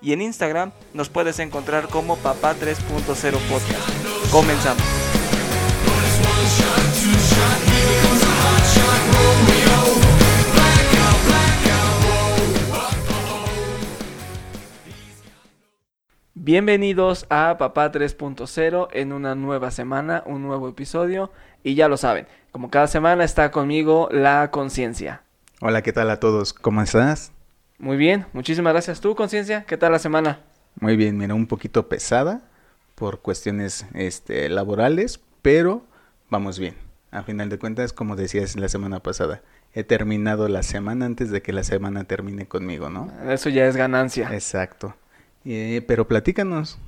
y en Instagram nos puedes encontrar como Papá 3.0 Podcast. Comenzamos. Bienvenidos a Papá 3.0 en una nueva semana, un nuevo episodio y ya lo saben, como cada semana está conmigo la conciencia. Hola, ¿qué tal a todos? ¿Cómo estás? Muy bien, muchísimas gracias. ¿Tú, conciencia? ¿Qué tal la semana? Muy bien, mira, un poquito pesada por cuestiones este, laborales, pero vamos bien. A final de cuentas, como decías la semana pasada, he terminado la semana antes de que la semana termine conmigo, ¿no? Eso ya es ganancia. Exacto. Eh, pero platícanos,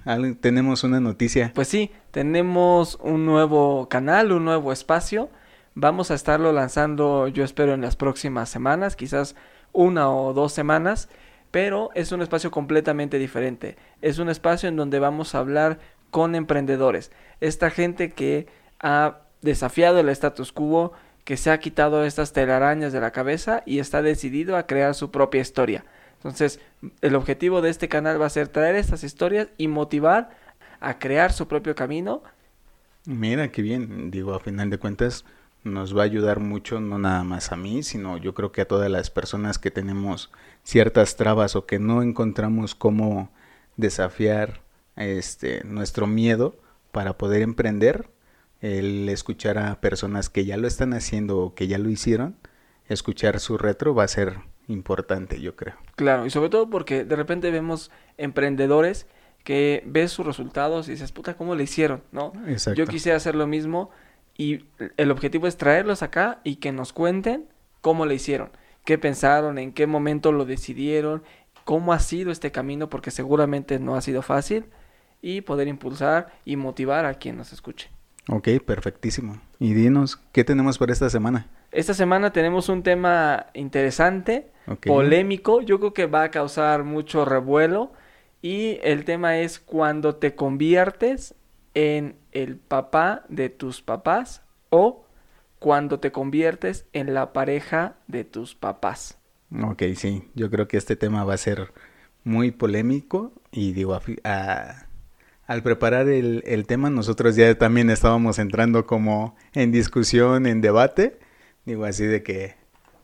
tenemos una noticia. Pues sí, tenemos un nuevo canal, un nuevo espacio. Vamos a estarlo lanzando, yo espero, en las próximas semanas, quizás una o dos semanas, pero es un espacio completamente diferente. Es un espacio en donde vamos a hablar con emprendedores. Esta gente que ha desafiado el status quo, que se ha quitado estas telarañas de la cabeza y está decidido a crear su propia historia. Entonces, el objetivo de este canal va a ser traer estas historias y motivar a crear su propio camino. Mira, qué bien. Digo, a final de cuentas, nos va a ayudar mucho, no nada más a mí, sino yo creo que a todas las personas que tenemos ciertas trabas o que no encontramos cómo desafiar este nuestro miedo para poder emprender, el escuchar a personas que ya lo están haciendo o que ya lo hicieron, escuchar su retro va a ser importante, yo creo. Claro, y sobre todo porque de repente vemos emprendedores que ves sus resultados y dices, puta, ¿cómo le hicieron? ¿No? Yo quisiera hacer lo mismo y el objetivo es traerlos acá y que nos cuenten cómo le hicieron, qué pensaron, en qué momento lo decidieron, cómo ha sido este camino, porque seguramente no ha sido fácil, y poder impulsar y motivar a quien nos escuche. Ok, perfectísimo. Y dinos, ¿qué tenemos para esta semana? Esta semana tenemos un tema interesante, polémico, yo creo que va a causar mucho revuelo y el tema es cuando te conviertes en el papá de tus papás o cuando te conviertes en la pareja de tus papás. Ok, sí, yo creo que este tema va a ser muy polémico y digo, al preparar el, el, tema nosotros ya también estábamos entrando como en discusión, en debate, digo así de que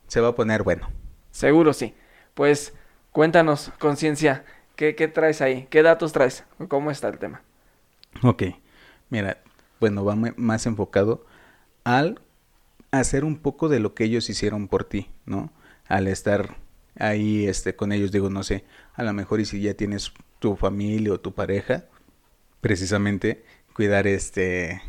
se va a poner bueno. Seguro sí. Pues cuéntanos, conciencia, ¿qué, ¿qué traes ahí? ¿Qué datos traes? ¿Cómo está el tema? Ok, mira, bueno, va más enfocado al hacer un poco de lo que ellos hicieron por ti, ¿no? Al estar ahí este con ellos digo, no sé, a lo mejor y si ya tienes tu familia o tu pareja, precisamente cuidar este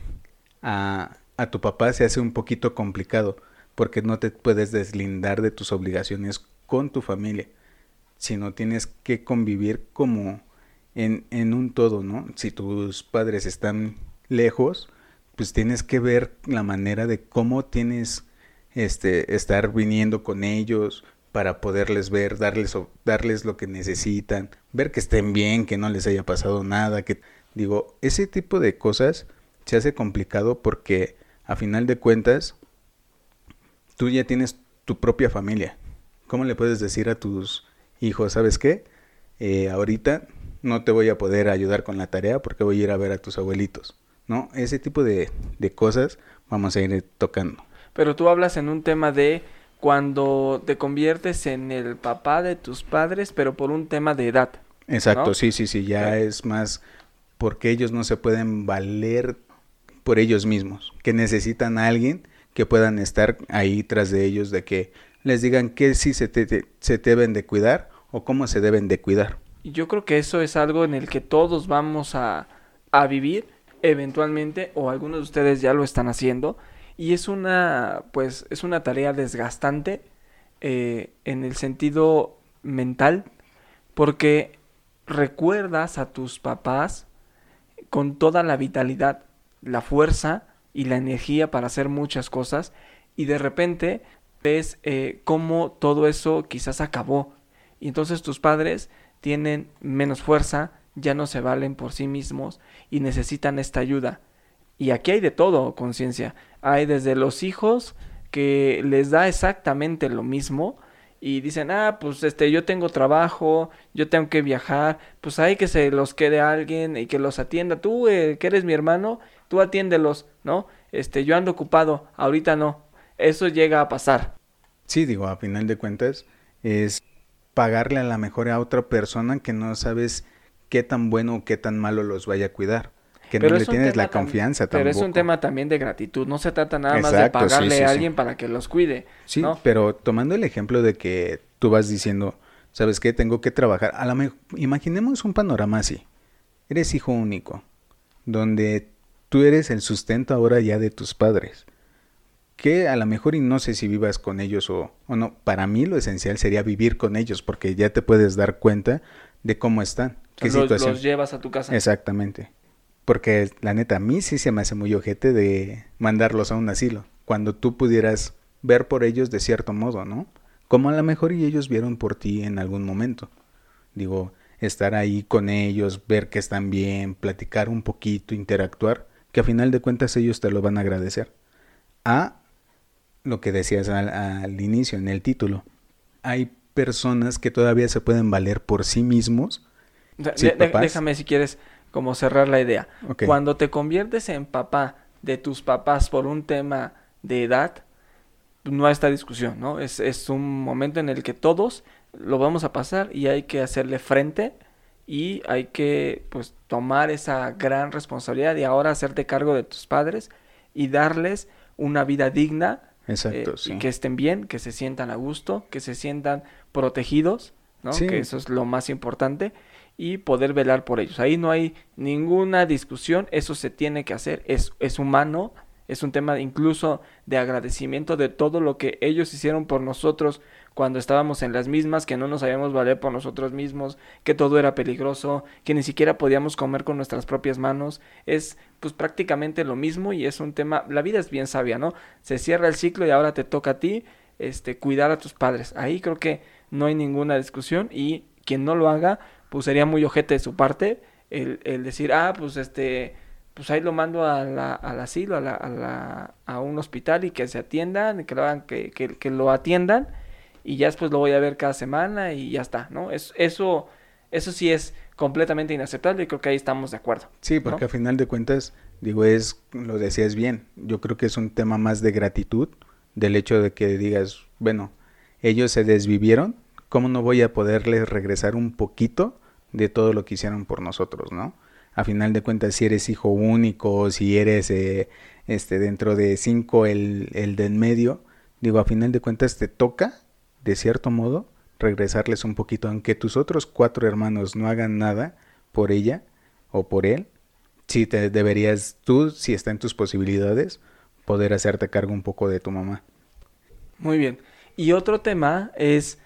a, a tu papá se hace un poquito complicado porque no te puedes deslindar de tus obligaciones con tu familia, sino tienes que convivir como en, en un todo, ¿no? Si tus padres están lejos, pues tienes que ver la manera de cómo tienes este estar viniendo con ellos para poderles ver, darles darles lo que necesitan, ver que estén bien, que no les haya pasado nada, que digo, ese tipo de cosas se hace complicado porque a final de cuentas tú ya tienes tu propia familia. ¿Cómo le puedes decir a tus hijos, sabes qué? Eh, ahorita no te voy a poder ayudar con la tarea porque voy a ir a ver a tus abuelitos. ¿No? Ese tipo de, de cosas vamos a ir tocando. Pero tú hablas en un tema de cuando te conviertes en el papá de tus padres, pero por un tema de edad. Exacto, sí, sí, sí, ya es más porque ellos no se pueden valer por ellos mismos, que necesitan a alguien que puedan estar ahí tras de ellos, de que les digan que sí se, te, se deben de cuidar o cómo se deben de cuidar. Yo creo que eso es algo en el que todos vamos a, a vivir eventualmente o algunos de ustedes ya lo están haciendo y es una pues es una tarea desgastante eh, en el sentido mental porque recuerdas a tus papás con toda la vitalidad, la fuerza y la energía para hacer muchas cosas y de repente ves eh, cómo todo eso quizás acabó. Y entonces tus padres tienen menos fuerza, ya no se valen por sí mismos y necesitan esta ayuda. Y aquí hay de todo, conciencia. Hay desde los hijos que les da exactamente lo mismo y dicen, ah, pues este, yo tengo trabajo, yo tengo que viajar, pues hay que se los quede alguien y que los atienda. Tú, eh, que eres mi hermano, tú atiéndelos, ¿no? Este, yo ando ocupado, ahorita no. Eso llega a pasar. Sí, digo, a final de cuentas, es pagarle a la mejor a otra persona que no sabes qué tan bueno o qué tan malo los vaya a cuidar. Que no le tienes la confianza tampoco. Pero es un tema también de gratitud. No se trata nada más de pagarle a alguien para que los cuide. Sí, pero tomando el ejemplo de que tú vas diciendo, ¿sabes qué? Tengo que trabajar. A la imaginemos un panorama así. Eres hijo único, donde tú eres el sustento ahora ya de tus padres. Que a lo mejor, y no sé si vivas con ellos o, o no, para mí lo esencial sería vivir con ellos, porque ya te puedes dar cuenta de cómo están. ¿Qué los, situación? los llevas a tu casa. Exactamente. Porque la neta, a mí sí se me hace muy ojete de mandarlos a un asilo. Cuando tú pudieras ver por ellos de cierto modo, ¿no? Como a lo mejor y ellos vieron por ti en algún momento. Digo, estar ahí con ellos, ver que están bien, platicar un poquito, interactuar, que a final de cuentas ellos te lo van a agradecer. A lo que decías al, al inicio, en el título. Hay personas que todavía se pueden valer por sí mismos. Déjame si quieres como cerrar la idea. Cuando te conviertes en papá de tus papás por un tema de edad, no hay esta discusión, ¿no? Es, es un momento en el que todos lo vamos a pasar y hay que hacerle frente y hay que pues tomar esa gran responsabilidad y ahora hacerte cargo de tus padres y darles una vida digna Exacto, eh, y que estén bien, que se sientan a gusto, que se sientan protegidos, ¿no? Que eso es lo más importante y poder velar por ellos. Ahí no hay ninguna discusión, eso se tiene que hacer, es, es humano, es un tema incluso de agradecimiento de todo lo que ellos hicieron por nosotros cuando estábamos en las mismas, que no nos sabíamos valer por nosotros mismos, que todo era peligroso, que ni siquiera podíamos comer con nuestras propias manos. Es pues prácticamente lo mismo y es un tema, la vida es bien sabia, ¿no? Se cierra el ciclo y ahora te toca a ti este cuidar a tus padres. Ahí creo que no hay ninguna discusión y quien no lo haga, pues sería muy ojete de su parte el, el decir, ah, pues este, pues ahí lo mando a la, al asilo, a, la, a, la, a un hospital y que se atiendan, que lo, hagan, que, que, que, lo atiendan y ya después lo voy a ver cada semana y ya está, ¿no? Es, eso, eso sí es completamente inaceptable y creo que ahí estamos de acuerdo. Sí, porque a final de cuentas, digo, es, lo decías bien, yo creo que es un tema más de gratitud, del hecho de que digas, bueno, ellos se desvivieron, ¿cómo no voy a poderles regresar un poquito de todo lo que hicieron por nosotros, ¿no? A final de cuentas, si eres hijo único, si eres eh, este dentro de cinco el, el de en medio, digo, a final de cuentas te toca, de cierto modo, regresarles un poquito, aunque tus otros cuatro hermanos no hagan nada por ella o por él, si te deberías tú, si está en tus posibilidades, poder hacerte cargo un poco de tu mamá. Muy bien. Y otro tema es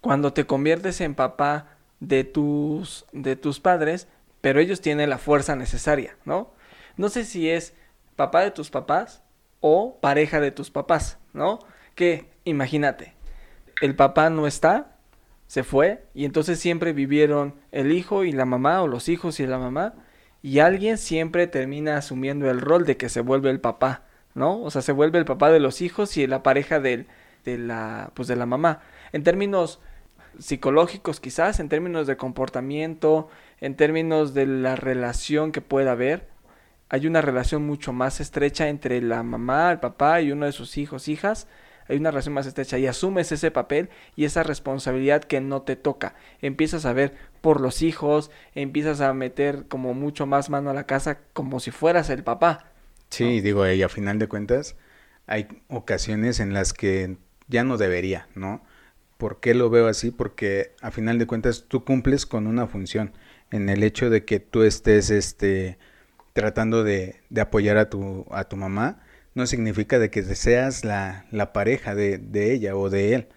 cuando te conviertes en papá de tus, de tus padres, pero ellos tienen la fuerza necesaria, ¿no? No sé si es papá de tus papás o pareja de tus papás, ¿no? Que imagínate, el papá no está, se fue, y entonces siempre vivieron el hijo y la mamá, o los hijos y la mamá, y alguien siempre termina asumiendo el rol de que se vuelve el papá, ¿no? O sea, se vuelve el papá de los hijos y la pareja de, de la, pues de la mamá. En términos psicológicos quizás, en términos de comportamiento, en términos de la relación que pueda haber. Hay una relación mucho más estrecha entre la mamá, el papá y uno de sus hijos, hijas. Hay una relación más estrecha y asumes ese papel y esa responsabilidad que no te toca. Empiezas a ver por los hijos, empiezas a meter como mucho más mano a la casa como si fueras el papá. Sí, digo, y a final de cuentas hay ocasiones en las que ya no debería, ¿no? ¿Por qué lo veo así? Porque a final de cuentas tú cumples con una función en el hecho de que tú estés este, tratando de, de apoyar a tu, a tu mamá, no significa de que seas la, la pareja de, de, ella o de él,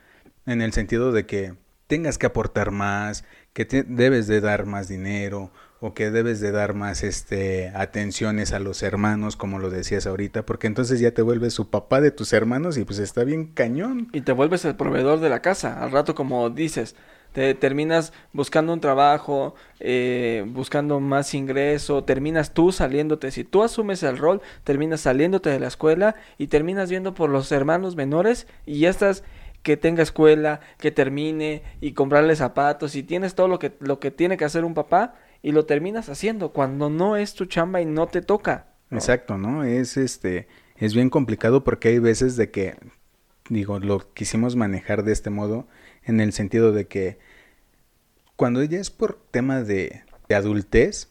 en el sentido de que tengas que aportar más, que te, debes de dar más dinero o que debes de dar más este atenciones a los hermanos como lo decías ahorita porque entonces ya te vuelves su papá de tus hermanos y pues está bien cañón. Y te vuelves el proveedor de la casa. Al rato como dices te terminas buscando un trabajo, eh, buscando más ingreso, terminas tú saliéndote, si tú asumes el rol, terminas saliéndote de la escuela y terminas viendo por los hermanos menores y ya estás que tenga escuela, que termine y comprarle zapatos y tienes todo lo que, lo que tiene que hacer un papá y lo terminas haciendo cuando no es tu chamba y no te toca. Exacto, ¿no? Es este, es bien complicado porque hay veces de que, digo, lo quisimos manejar de este modo en el sentido de que cuando ella es por tema de, de adultez,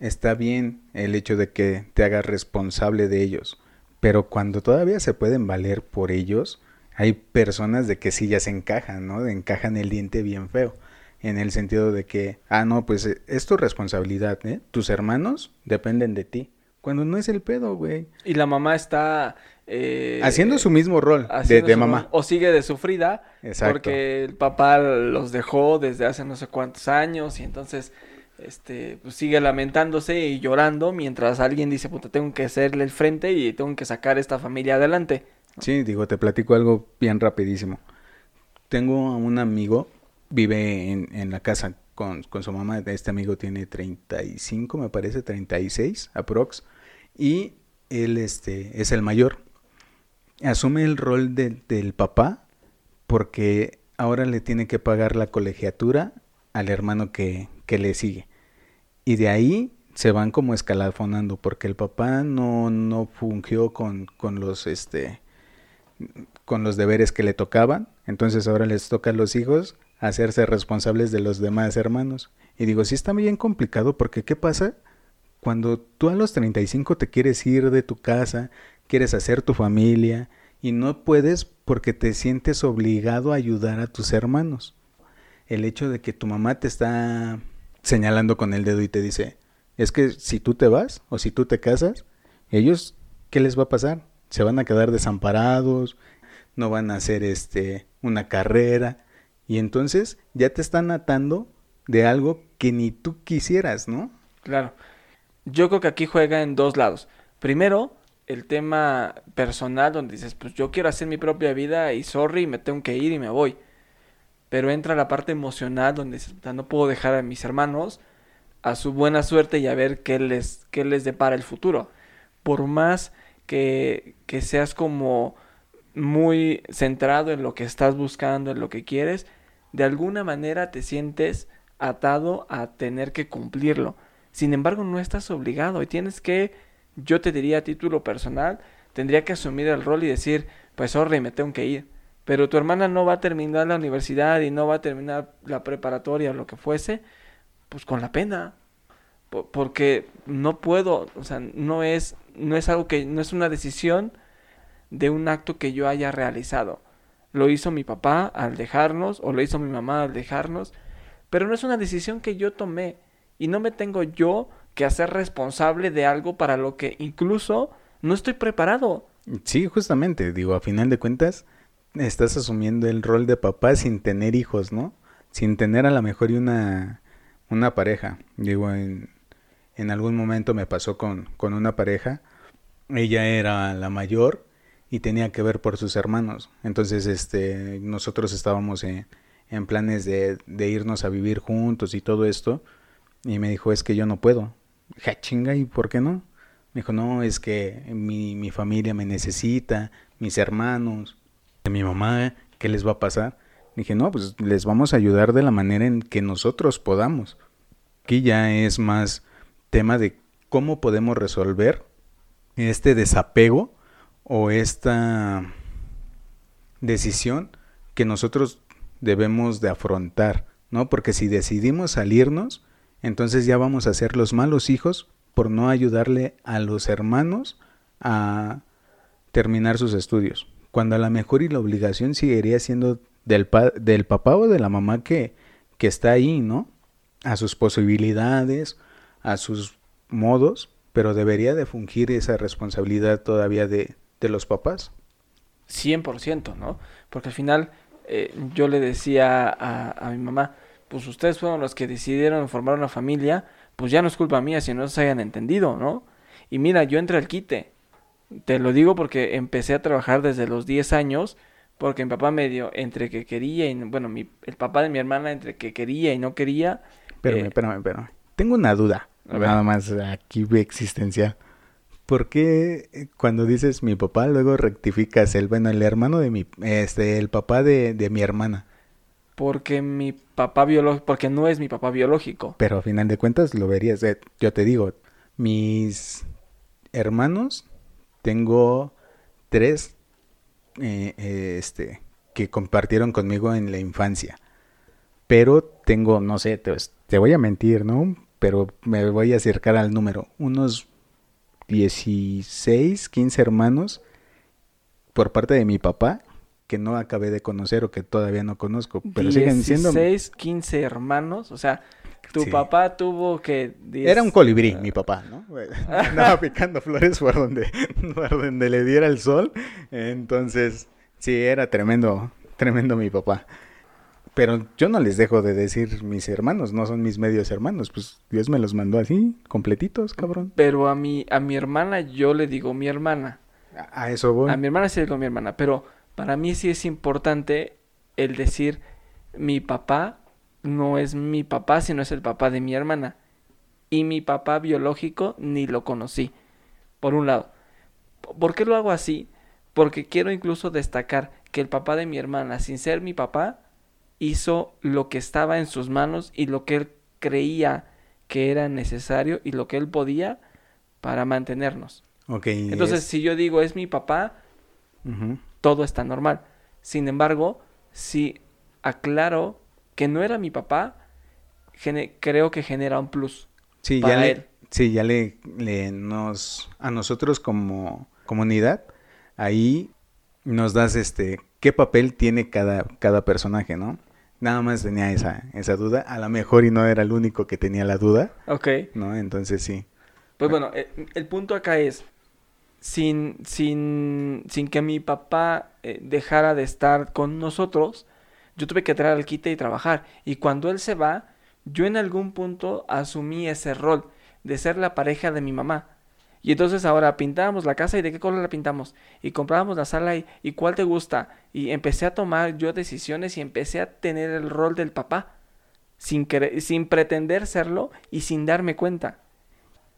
está bien el hecho de que te hagas responsable de ellos, pero cuando todavía se pueden valer por ellos, hay personas de que sí ya se encajan, ¿no? Encajan el diente bien feo. En el sentido de que, ah, no, pues eh, es tu responsabilidad, ¿eh? Tus hermanos dependen de ti. Cuando no es el pedo, güey. Y la mamá está... Eh, haciendo su mismo rol de, mamá. O sigue de sufrida. Exacto. Porque el papá los dejó desde hace no sé cuántos años y entonces este, pues sigue lamentándose y llorando mientras alguien dice, puta, tengo que hacerle el frente y tengo que sacar esta familia adelante. Sí, digo, te platico algo bien rapidísimo. Tengo a un amigo, vive en, en la casa con, con, su mamá. Este amigo tiene 35, me parece, 36 aprox. Y él este, es el mayor. Asume el rol del papá porque ahora le tiene que pagar la colegiatura al hermano que, que le sigue. Y de ahí se van como escalafonando porque el papá no, no fungió con, con los este con los deberes que le tocaban, entonces ahora les toca a los hijos hacerse responsables de los demás hermanos. Y digo, sí está bien complicado porque ¿qué pasa? Cuando tú a los 35 te quieres ir de tu casa, quieres hacer tu familia y no puedes porque te sientes obligado a ayudar a tus hermanos. El hecho de que tu mamá te está señalando con el dedo y te dice, es que si tú te vas o si tú te casas, ellos, ¿qué les va a pasar? se van a quedar desamparados, no van a hacer este una carrera y entonces ya te están atando de algo que ni tú quisieras, ¿no? Claro. Yo creo que aquí juega en dos lados. Primero, el tema personal donde dices, pues yo quiero hacer mi propia vida y sorry, me tengo que ir y me voy. Pero entra la parte emocional donde dices, no puedo dejar a mis hermanos a su buena suerte y a ver qué les, qué les depara el futuro. Por más que, que seas como muy centrado en lo que estás buscando, en lo que quieres, de alguna manera te sientes atado a tener que cumplirlo. Sin embargo, no estás obligado y tienes que, yo te diría a título personal, tendría que asumir el rol y decir, pues sorry, me tengo que ir. Pero tu hermana no va a terminar la universidad y no va a terminar la preparatoria o lo que fuese, pues con la pena. Porque no puedo, o sea, no es no es algo que, no es una decisión de un acto que yo haya realizado. Lo hizo mi papá al dejarnos, o lo hizo mi mamá al dejarnos, pero no es una decisión que yo tomé y no me tengo yo que hacer responsable de algo para lo que incluso no estoy preparado. Sí, justamente, digo, a final de cuentas, estás asumiendo el rol de papá sin tener hijos, ¿no? Sin tener a lo mejor una, una pareja. Digo, en, en algún momento me pasó con, con una pareja. Ella era la mayor y tenía que ver por sus hermanos. Entonces, este, nosotros estábamos en, en planes de, de, irnos a vivir juntos y todo esto. Y me dijo, es que yo no puedo. Ja, chinga, ¿y por qué no? Me dijo, no, es que mi, mi familia me necesita, mis hermanos, mi mamá, ¿qué les va a pasar? Dije, no, pues les vamos a ayudar de la manera en que nosotros podamos. Aquí ya es más tema de cómo podemos resolver este desapego o esta decisión que nosotros debemos de afrontar, ¿no? Porque si decidimos salirnos, entonces ya vamos a ser los malos hijos por no ayudarle a los hermanos a terminar sus estudios. Cuando a lo mejor y la obligación seguiría siendo del, del papá o de la mamá que, que está ahí, ¿no? A sus posibilidades, a sus modos, pero debería de fungir esa responsabilidad todavía de, de los papás. 100%, ¿no? Porque al final eh, yo le decía a, a, mi mamá, pues ustedes fueron los que decidieron formar una familia, pues ya no es culpa mía si no se hayan entendido, ¿no? Y mira, yo entré al quite. Te lo digo porque empecé a trabajar desde los 10 años, porque mi papá me dio entre que quería y, bueno, mi, el papá de mi hermana entre que quería y no quería. Espérame, eh, espérame, espérame. Tengo una duda, nada más aquí existencial. ¿Por qué eh, cuando dices mi papá luego rectificas el, bueno, el hermano de mi, este, el papá de, de mi hermana? Porque mi papá biológico, porque no es mi papá biológico. Pero a final de cuentas lo verías, eh, yo te digo, mis hermanos, tengo tres, eh, este, que compartieron conmigo en la infancia. Pero tengo, no sé, te, te voy a mentir, ¿no? Pero me voy a acercar al número. Unos 16, 15 hermanos por parte de mi papá que no acabé de conocer o que todavía no conozco, pero siguen siendo 16, 15 hermanos, o sea, tu papá tuvo que Era un colibrí, mi papá, ¿no? Andaba picando flores por donde por donde le diera el sol. Entonces, sí, era tremendo, tremendo mi papá. Pero yo no les dejo de decir mis hermanos, no son mis medios hermanos, pues Dios me los mandó así, completitos, cabrón. Pero a mi, a mi hermana yo le digo mi hermana. A, eso voy. A mi hermana sí le digo mi hermana, pero para mí sí es importante el decir mi papá no es mi papá, sino es el papá de mi hermana. Y mi papá biológico ni lo conocí. Por un lado. ¿Por qué lo hago así? Porque quiero incluso destacar que el papá de mi hermana, sin ser mi papá, hizo lo que estaba en sus manos y lo que él creía que era necesario y lo que él podía para mantenernos. Okay, Entonces, si yo digo es mi papá, todo está normal. Sin embargo, si aclaro que no era mi papá, creo que genera un plus. Sí, ya le, sí, ya le, le nos a nosotros como comunidad ahí nos das este qué papel tiene cada cada personaje, ¿no? Nada más tenía esa, esa duda. A lo mejor y no era el único que tenía la duda. Ok. ¿No? Entonces sí. Pues bueno, el, el punto acá es, sin, sin, sin que mi papá eh, dejara de estar con nosotros, yo tuve que traer al quite y trabajar. Y cuando él se va, yo en algún punto asumí ese rol de ser la pareja de mi mamá. Y entonces ahora pintábamos la casa y de qué color la pintamos. Y comprábamos la sala y, y cuál te gusta. Y empecé a tomar yo decisiones y empecé a tener el rol del papá. Sin, sin pretender serlo y sin darme cuenta.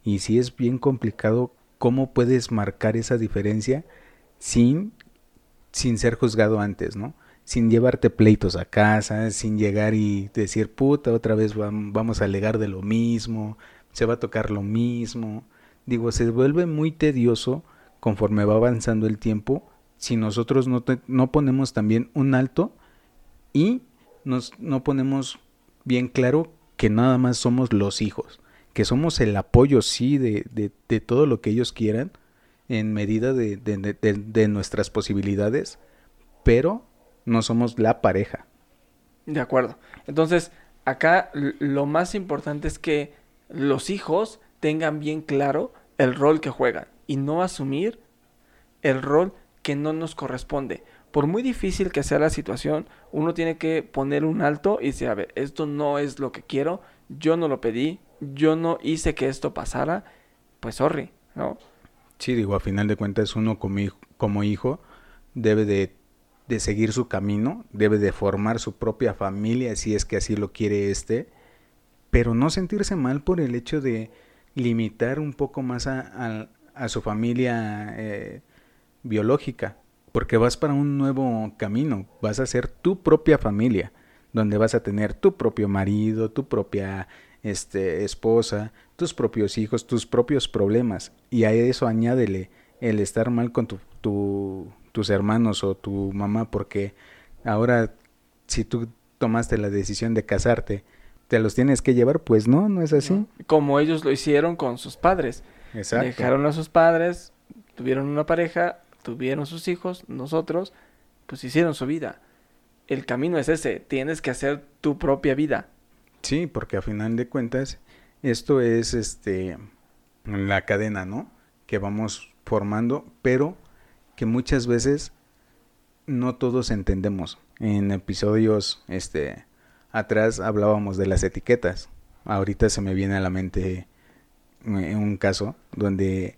Y si es bien complicado, ¿cómo puedes marcar esa diferencia sin, sin ser juzgado antes, ¿no? Sin llevarte pleitos a casa, sin llegar y decir, puta, otra vez vamos a alegar de lo mismo, se va a tocar lo mismo digo, se vuelve muy tedioso conforme va avanzando el tiempo si nosotros no, no ponemos también un alto y nos, no ponemos bien claro que nada más somos los hijos, que somos el apoyo, sí, de, de, de todo lo que ellos quieran en medida de, de, nuestras posibilidades, pero no somos la pareja. De acuerdo. Entonces, acá lo más importante es que los hijos tengan bien claro el rol que juegan y no asumir el rol que no nos corresponde. Por muy difícil que sea la situación, uno tiene que poner un alto y decir, a ver, esto no es lo que quiero, yo no lo pedí, yo no hice que esto pasara, pues sorry, ¿no? Sí, digo, a final de cuentas uno como hijo, como hijo debe de, de seguir su camino, debe de formar su propia familia si es que así lo quiere este, pero no sentirse mal por el hecho de, limitar un poco más a, a, su familia eh, biológica, porque vas para un nuevo camino, vas a ser tu propia familia, donde vas a tener tu propio marido, tu propia este, esposa, tus propios hijos, tus propios problemas, y a eso añádele el estar mal con tu, tu, tus hermanos o tu mamá, porque ahora si tú tomaste la decisión de casarte, te los tienes que llevar, pues no, no es así. Como ellos lo hicieron con sus padres. Exacto. Dejaron a sus padres, tuvieron una pareja, tuvieron sus hijos, nosotros, pues hicieron su vida. El camino es ese, tienes que hacer tu propia vida. Sí, porque a final de cuentas, esto es este la cadena, ¿no? Que vamos formando, pero que muchas veces no todos entendemos En episodios este atrás hablábamos de las etiquetas. Ahorita se me viene a la mente eh, un caso donde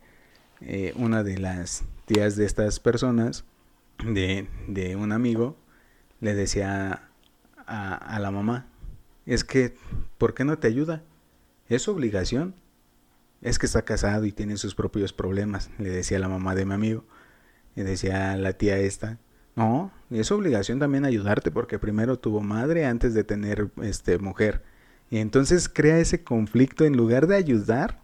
eh, una de las tías de estas personas, de, de un amigo, le decía a, a, la mamá, es que, ¿por qué no te ayuda? Es obligación. Es que está casado y tiene sus propios problemas, le decía la mamá de mi amigo. Y decía la tía esta, no, es su obligación también ayudarte porque primero tuvo madre antes de tener este mujer. Y entonces crea ese conflicto en lugar de ayudar,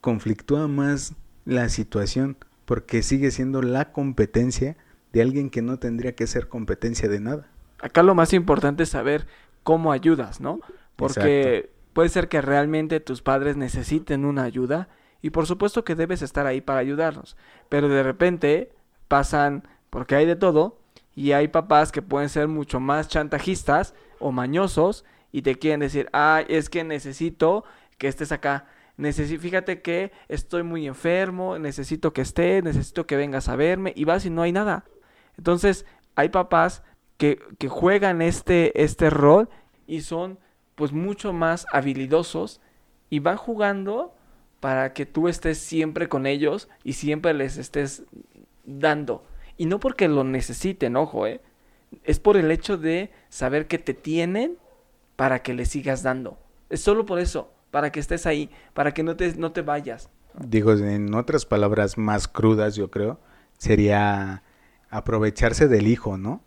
conflictúa más la situación porque sigue siendo la competencia de alguien que no tendría que ser competencia de nada. Acá lo más importante es saber cómo ayudas, ¿no? Porque puede ser que realmente tus padres necesiten una ayuda y por supuesto que debes estar ahí para ayudarnos, pero de repente pasan, porque hay de todo, y hay papás que pueden ser mucho más chantajistas o mañosos y te quieren decir, ay, es que necesito que estés acá. fíjate que estoy muy enfermo, necesito que estés, necesito que vengas a verme y vas y no hay nada. Entonces, hay papás que, que juegan este, este rol y son pues mucho más habilidosos y van jugando para que tú estés siempre con ellos y siempre les estés dando. Y no porque lo necesiten, ojo, ¿eh? Es por el hecho de saber que te tienen para que le sigas dando. Es solo por eso, para que estés ahí, para que no te, no te vayas. Digo, en otras palabras más crudas, yo creo, sería aprovecharse del hijo, ¿no?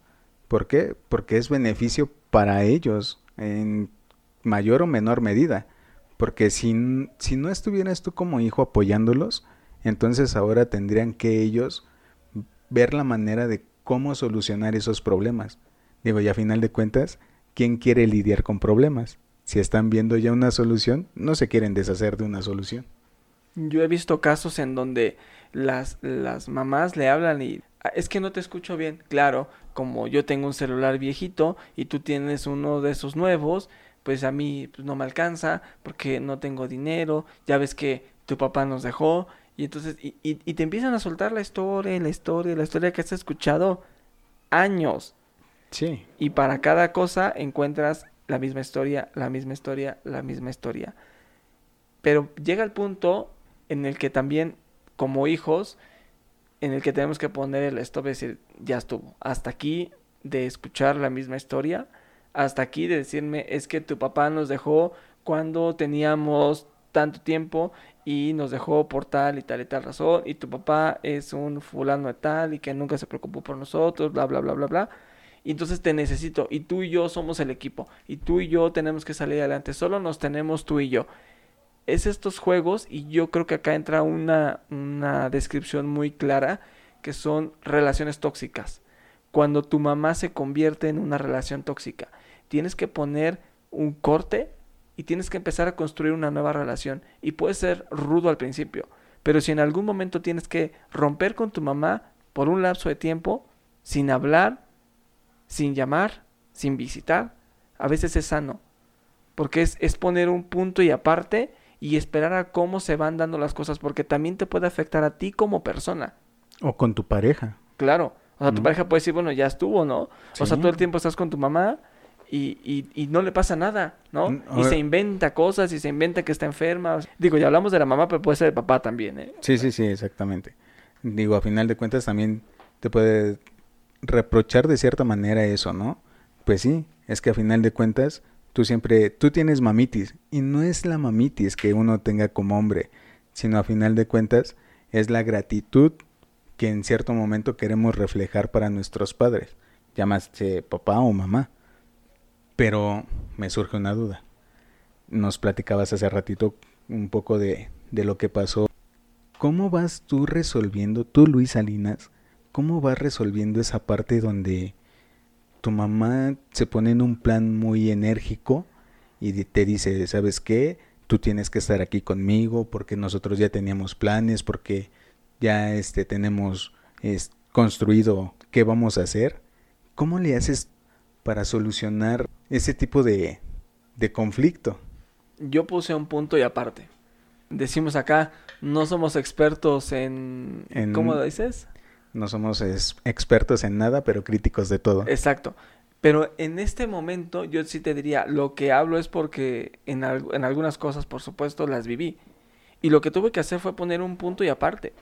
¿Por qué? Porque es beneficio para ellos en mayor o menor medida. Porque si, si no estuvieras tú como hijo apoyándolos, entonces ahora tendrían que ellos ver la manera de cómo solucionar esos problemas. Digo, y a final de cuentas, ¿quién quiere lidiar con problemas? Si están viendo ya una solución, no se quieren deshacer de una solución. Yo he visto casos en donde las, las mamás le hablan y ah, es que no te escucho bien. Claro, como yo tengo un celular viejito y tú tienes uno de esos nuevos, pues a mí pues, no me alcanza porque no tengo dinero, ya ves que tu papá nos dejó y entonces, y, y, te empiezan a soltar la historia, la historia, la historia que has escuchado años. Sí. Y para cada cosa encuentras la misma historia, la misma historia, la misma historia. Pero llega el punto en el que también, como hijos, en el que tenemos que poner el stop y decir, ya estuvo, hasta aquí de escuchar la misma historia, hasta aquí de decirme, es que tu papá nos dejó cuando teníamos tanto tiempo y nos dejó por tal y tal y tal razón y tu papá es un fulano de tal y que nunca se preocupó por nosotros, bla, bla, bla, bla, bla. Y entonces te necesito y tú y yo somos el equipo y tú y yo tenemos que salir adelante, solo nos tenemos tú y yo. Es estos juegos y yo creo que acá entra una, una descripción muy clara que son relaciones tóxicas. Cuando tu mamá se convierte en una relación tóxica, tienes que poner un corte y tienes que empezar a construir una nueva relación. Y puede ser rudo al principio, pero si en algún momento tienes que romper con tu mamá por un lapso de tiempo, sin hablar, sin llamar, sin visitar, a veces es sano. Porque es, es poner un punto y aparte y esperar a cómo se van dando las cosas, porque también te puede afectar a ti como persona. O con tu pareja. Claro. O sea, tu pareja puede decir, bueno, ya estuvo, ¿no? O sea, todo el tiempo estás con tu mamá y, y, y, no le pasa nada, ¿no? Mm, y se inventa cosas y se inventa que está enferma. Digo, ya hablamos de la mamá, pero puede ser el papá también, ¿eh? Sí, sí, sí, exactamente. Digo, a final de cuentas también te puede reprochar de cierta manera eso, ¿no? Pues sí, es que a final de cuentas tú siempre, tú tienes mamitis y no es la mamitis que uno tenga como hombre, sino a final de cuentas es la gratitud que en cierto momento queremos reflejar para nuestros padres, llamaste papá o mamá. Pero me surge una duda. Nos platicabas hace ratito un poco de, de lo que pasó. ¿Cómo vas tú resolviendo, tú Luis Salinas, cómo vas resolviendo esa parte donde tu mamá se pone en un plan muy enérgico y te dice, ¿sabes qué? Tú tienes que estar aquí conmigo porque nosotros ya teníamos planes, porque ya este tenemos es, construido qué vamos a hacer. ¿Cómo le haces para solucionar ese tipo de, de conflicto. Yo puse un punto y aparte. Decimos acá, no somos expertos en... ¿Cómo lo dices? No somos expertos en nada, pero críticos de todo. Exacto. Pero en este momento yo sí te diría, lo que hablo es porque en, en algunas cosas, por supuesto, las viví. Y lo que tuve que hacer fue poner un punto y aparte.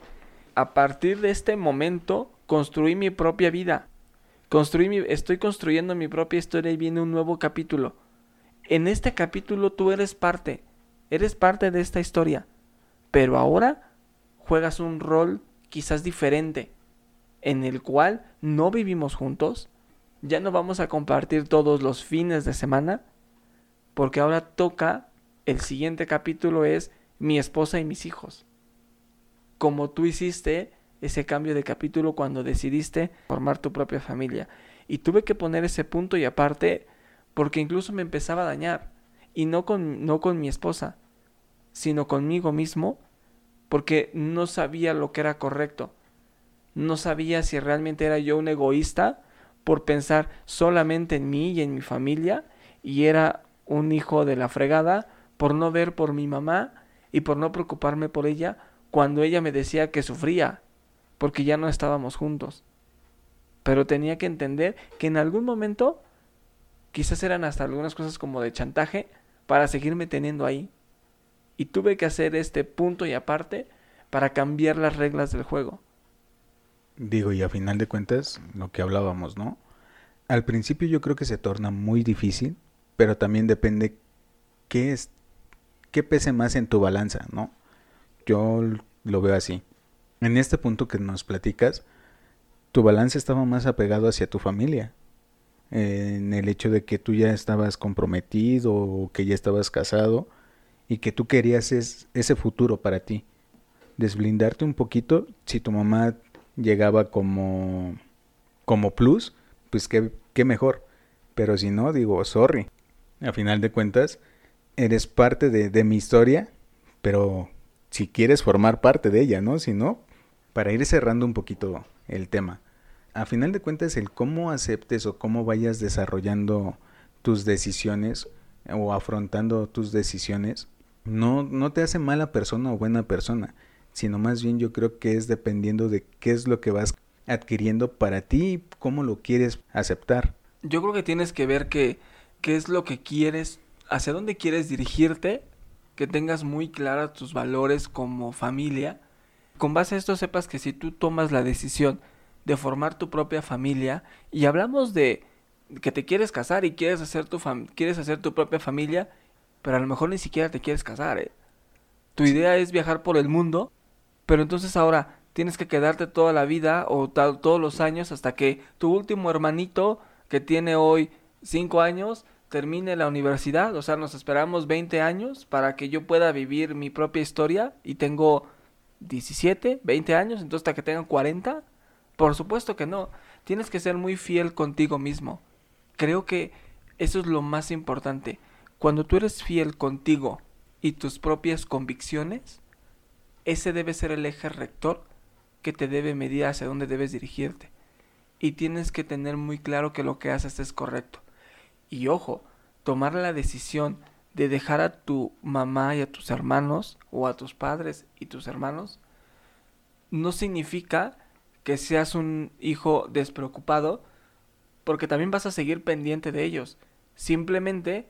A partir de este momento, construí mi propia vida. Construí mi, estoy construyendo mi propia historia y viene un nuevo capítulo. En este capítulo tú eres parte. Eres parte de esta historia. Pero ahora juegas un rol quizás diferente, en el cual no vivimos juntos, ya no vamos a compartir todos los fines de semana, porque ahora toca, el siguiente capítulo es mi esposa y mis hijos. Como tú hiciste ese cambio de capítulo cuando decidiste formar tu propia familia. Y tuve que poner ese punto y aparte porque incluso me empezaba a dañar. Y no con, no con mi esposa, sino conmigo mismo, porque no sabía lo que era correcto. No sabía si realmente era yo un egoísta por pensar solamente en mí y en mi familia, y era un hijo de la fregada por no ver por mi mamá y por no preocuparme por ella cuando ella me decía que sufría, porque ya no estábamos juntos. Pero tenía que entender que en algún momento quizás eran hasta algunas cosas como de chantaje para seguirme teniendo ahí. Y tuve que hacer este punto y aparte para cambiar las reglas del juego. Digo, y a final de cuentas, lo que hablábamos, ¿no? Al principio yo creo que se torna muy difícil, pero también depende qué es, qué pese más en tu balanza, ¿no? Yo lo veo así. En este punto que nos platicas, tu balance estaba más apegado hacia tu familia. En el hecho de que tú ya estabas comprometido o que ya estabas casado y que tú querías ese futuro para ti. Desblindarte un poquito, si tu mamá llegaba como, como plus, pues qué, qué mejor. Pero si no, digo, sorry. A final de cuentas, eres parte de, de mi historia, pero si quieres formar parte de ella, ¿no? Si no, para ir cerrando un poquito el tema. A final de cuentas, el cómo aceptes o cómo vayas desarrollando tus decisiones o afrontando tus decisiones, no, no te hace mala persona o buena persona sino más bien yo creo que es dependiendo de qué es lo que vas adquiriendo para ti y cómo lo quieres aceptar. Yo creo que tienes que ver que qué es lo que quieres, hacia dónde quieres dirigirte, que tengas muy claras tus valores como familia. Con base a esto sepas que si tú tomas la decisión de formar tu propia familia y hablamos de que te quieres casar y quieres hacer tu quieres hacer tu propia familia, pero a lo mejor ni siquiera te quieres casar. ¿eh? Tu idea es viajar por el mundo pero entonces ahora tienes que quedarte toda la vida o todos los años hasta que tu último hermanito que tiene hoy 5 años termine la universidad, o sea, nos esperamos 20 años para que yo pueda vivir mi propia historia y tengo 17, 20 años, entonces hasta que tengan 40, por supuesto que no, tienes que ser muy fiel contigo mismo. Creo que eso es lo más importante. Cuando tú eres fiel contigo y tus propias convicciones, ese debe ser el eje rector que te debe medir hacia dónde debes dirigirte. Y tienes que tener muy claro que lo que haces es correcto. Y ojo, tomar la decisión de dejar a tu mamá y a tus hermanos, o a tus padres y tus hermanos, no significa que seas un hijo despreocupado, porque también vas a seguir pendiente de ellos. Simplemente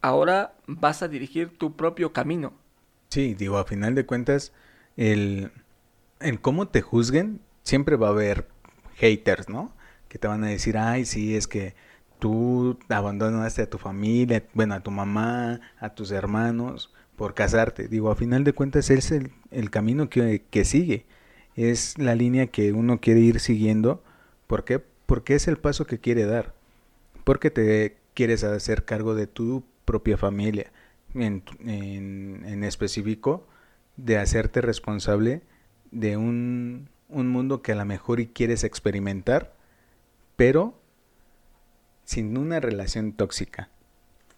ahora vas a dirigir tu propio camino. Sí, digo, a final de cuentas, el, en cómo te juzguen, siempre va a haber haters, ¿no? Que te van a decir, ay, sí, es que tú abandonaste a tu familia, bueno, a tu mamá, a tus hermanos, por casarte. Digo, a final de cuentas es el, el camino que, que, sigue, es la línea que uno quiere ir siguiendo. ¿Por qué? Porque es el paso que quiere dar. Porque te quieres hacer cargo de tu propia familia. En, en, en específico, de hacerte responsable de un, un mundo que a lo mejor y quieres experimentar, pero sin una relación tóxica.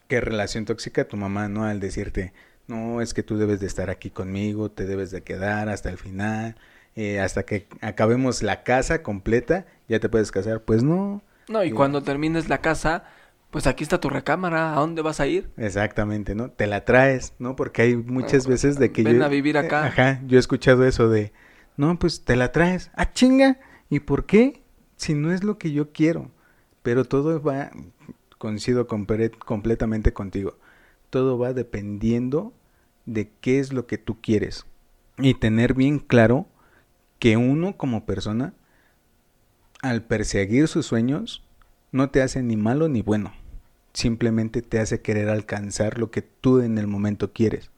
¿Qué relación tóxica tu mamá, no? Al decirte, no, es que tú debes de estar aquí conmigo, te debes de quedar hasta el final, eh, hasta que acabemos la casa completa, ya te puedes casar. Pues no. No, y cuando termines la casa, pues aquí está tu recámara, ¿a dónde vas a ir? Exactamente, ¿no? Te la traes, ¿no? Porque hay muchas veces de que Ven a vivir acá. Ajá, yo he escuchado eso de, no, pues te la traes. Ah, chinga, ¿y por qué? Si no es lo que yo quiero. Pero todo va, coincido completamente contigo, todo va dependiendo de qué es lo que tú quieres. Y tener bien claro que uno como persona, al perseguir sus sueños, no te hace ni malo ni bueno. Simplemente te hace querer alcanzar lo que tú en el momento quieres.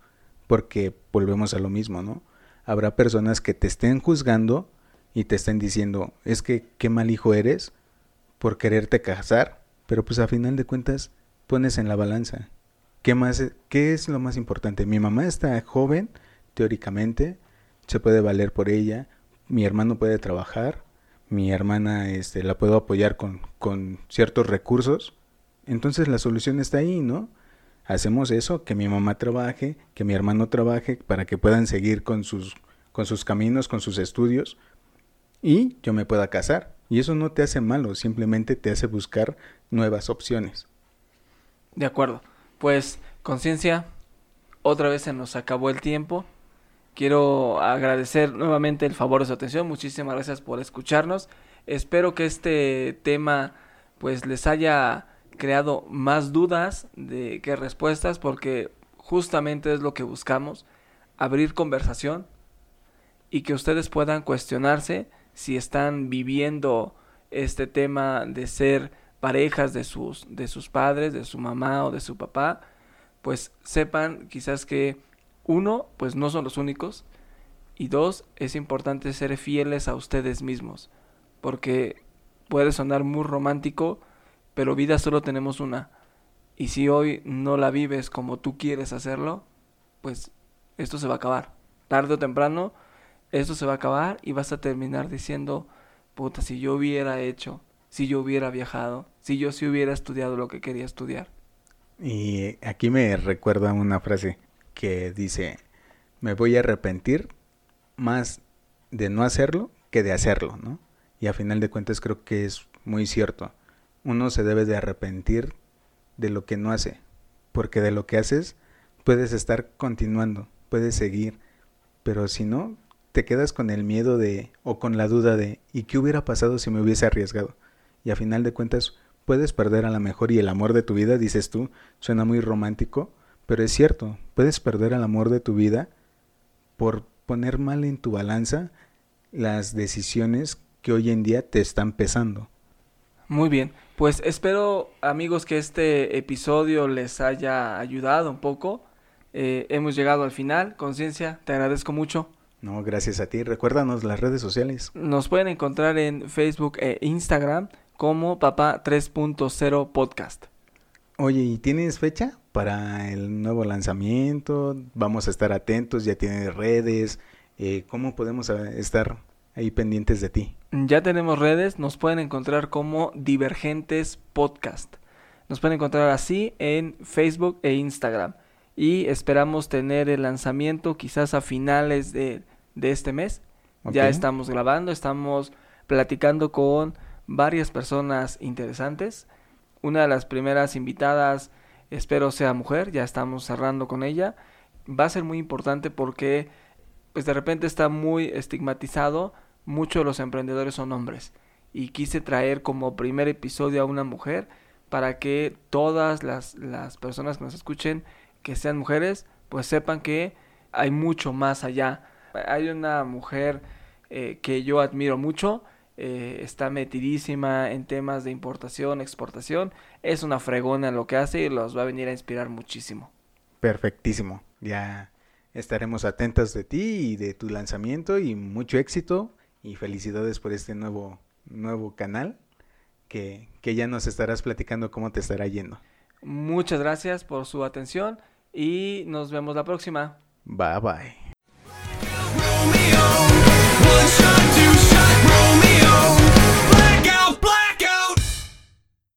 Porque volvemos a lo mismo, ¿no? Habrá personas que te estén juzgando y te estén diciendo, es que qué mal hijo eres por quererte casar, pero pues a final de cuentas pones en la balanza. ¿Qué más qué es lo más importante? Mi mamá está joven, teóricamente, se puede valer por ella, mi hermano puede trabajar, mi hermana este, la puedo apoyar con, con ciertos recursos, entonces la solución está ahí, ¿no? Hacemos eso, que mi mamá trabaje, que mi hermano trabaje, para que puedan seguir con sus, con sus caminos, con sus estudios, y yo me pueda casar. Y eso no te hace malo, simplemente te hace buscar nuevas opciones. De acuerdo. Pues, conciencia, otra vez se nos acabó el tiempo. Quiero agradecer nuevamente el favor de su atención. Muchísimas gracias por escucharnos. Espero que este tema pues les haya creado más dudas de que respuestas porque justamente es lo que buscamos, abrir conversación y que ustedes puedan cuestionarse si están viviendo este tema de ser parejas de sus, de sus padres, de su mamá o de su papá, pues sepan quizás que uno, pues no son los únicos, y dos, es importante ser fieles a ustedes mismos, porque puede sonar muy romántico, pero vida solo tenemos una, y si hoy no la vives como tú quieres hacerlo, pues esto se va a acabar. Tarde o temprano esto se va a acabar y vas a terminar diciendo, puta, si yo hubiera hecho, si yo hubiera viajado, si yo sí hubiera estudiado lo que quería estudiar. Y aquí me recuerda una frase que dice, me voy a arrepentir más de no hacerlo que de hacerlo, ¿no? Y a final de cuentas creo que es muy cierto. Uno se debe de arrepentir de lo que no hace, porque de lo que haces puedes estar continuando, puedes seguir, pero si no, te quedas con el miedo de o con la duda de ¿y qué hubiera pasado si me hubiese arriesgado? Y a final de cuentas puedes perder a la mejor y el amor de tu vida, dices tú, suena muy romántico, pero es cierto, puedes perder al amor de tu vida por poner mal en tu balanza las decisiones que hoy en día te están pesando. Muy bien, pues espero amigos que este episodio les haya ayudado un poco. Eh, hemos llegado al final, conciencia, te agradezco mucho. No, gracias a ti. Recuérdanos las redes sociales. Nos pueden encontrar en Facebook e Instagram como Papá 3.0 Podcast. Oye, ¿y tienes fecha para el nuevo lanzamiento? Vamos a estar atentos, ya tienes redes. Eh, ¿Cómo podemos estar ahí pendientes de ti? Ya tenemos redes, nos pueden encontrar como Divergentes Podcast. Nos pueden encontrar así en Facebook e Instagram y esperamos tener el lanzamiento quizás a finales de, este mes. Ya estamos grabando, estamos platicando con varias personas interesantes. Una de las primeras invitadas espero sea mujer, ya estamos cerrando con ella. Va a ser muy importante porque pues de repente está muy estigmatizado, muchos de los emprendedores son hombres y quise traer como primer episodio a una mujer para que todas las, las personas que nos escuchen que sean mujeres, pues sepan que hay mucho más allá. Hay una mujer eh, que yo admiro mucho, eh, está metidísima en temas de importación, exportación, es una fregona en lo que hace y los va a venir a inspirar muchísimo. Perfectísimo, ya estaremos atentos de ti y de tu lanzamiento y mucho éxito y felicidades por este nuevo, nuevo canal que, que ya nos estarás platicando cómo te estará yendo. Muchas gracias por su atención y nos vemos la próxima. Bye bye.